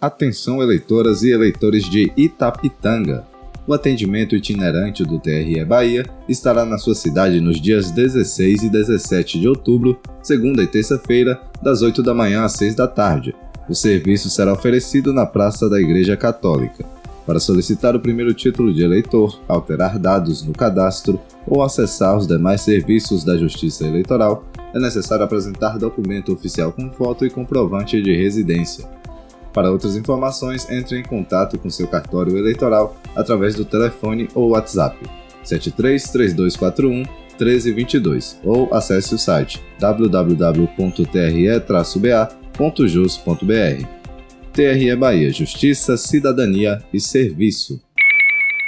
Atenção eleitoras e eleitores de Itapitanga. O atendimento itinerante do TRE Bahia estará na sua cidade nos dias 16 e 17 de outubro, segunda e terça-feira, das 8 da manhã às 6 da tarde. O serviço será oferecido na Praça da Igreja Católica. Para solicitar o primeiro título de eleitor, alterar dados no cadastro ou acessar os demais serviços da Justiça Eleitoral, é necessário apresentar documento oficial com foto e comprovante de residência. Para outras informações, entre em contato com seu cartório eleitoral através do telefone ou WhatsApp 73 3241 1322 ou acesse o site www.tre-ba.jus.br. TRE Bahia Justiça, Cidadania e Serviço.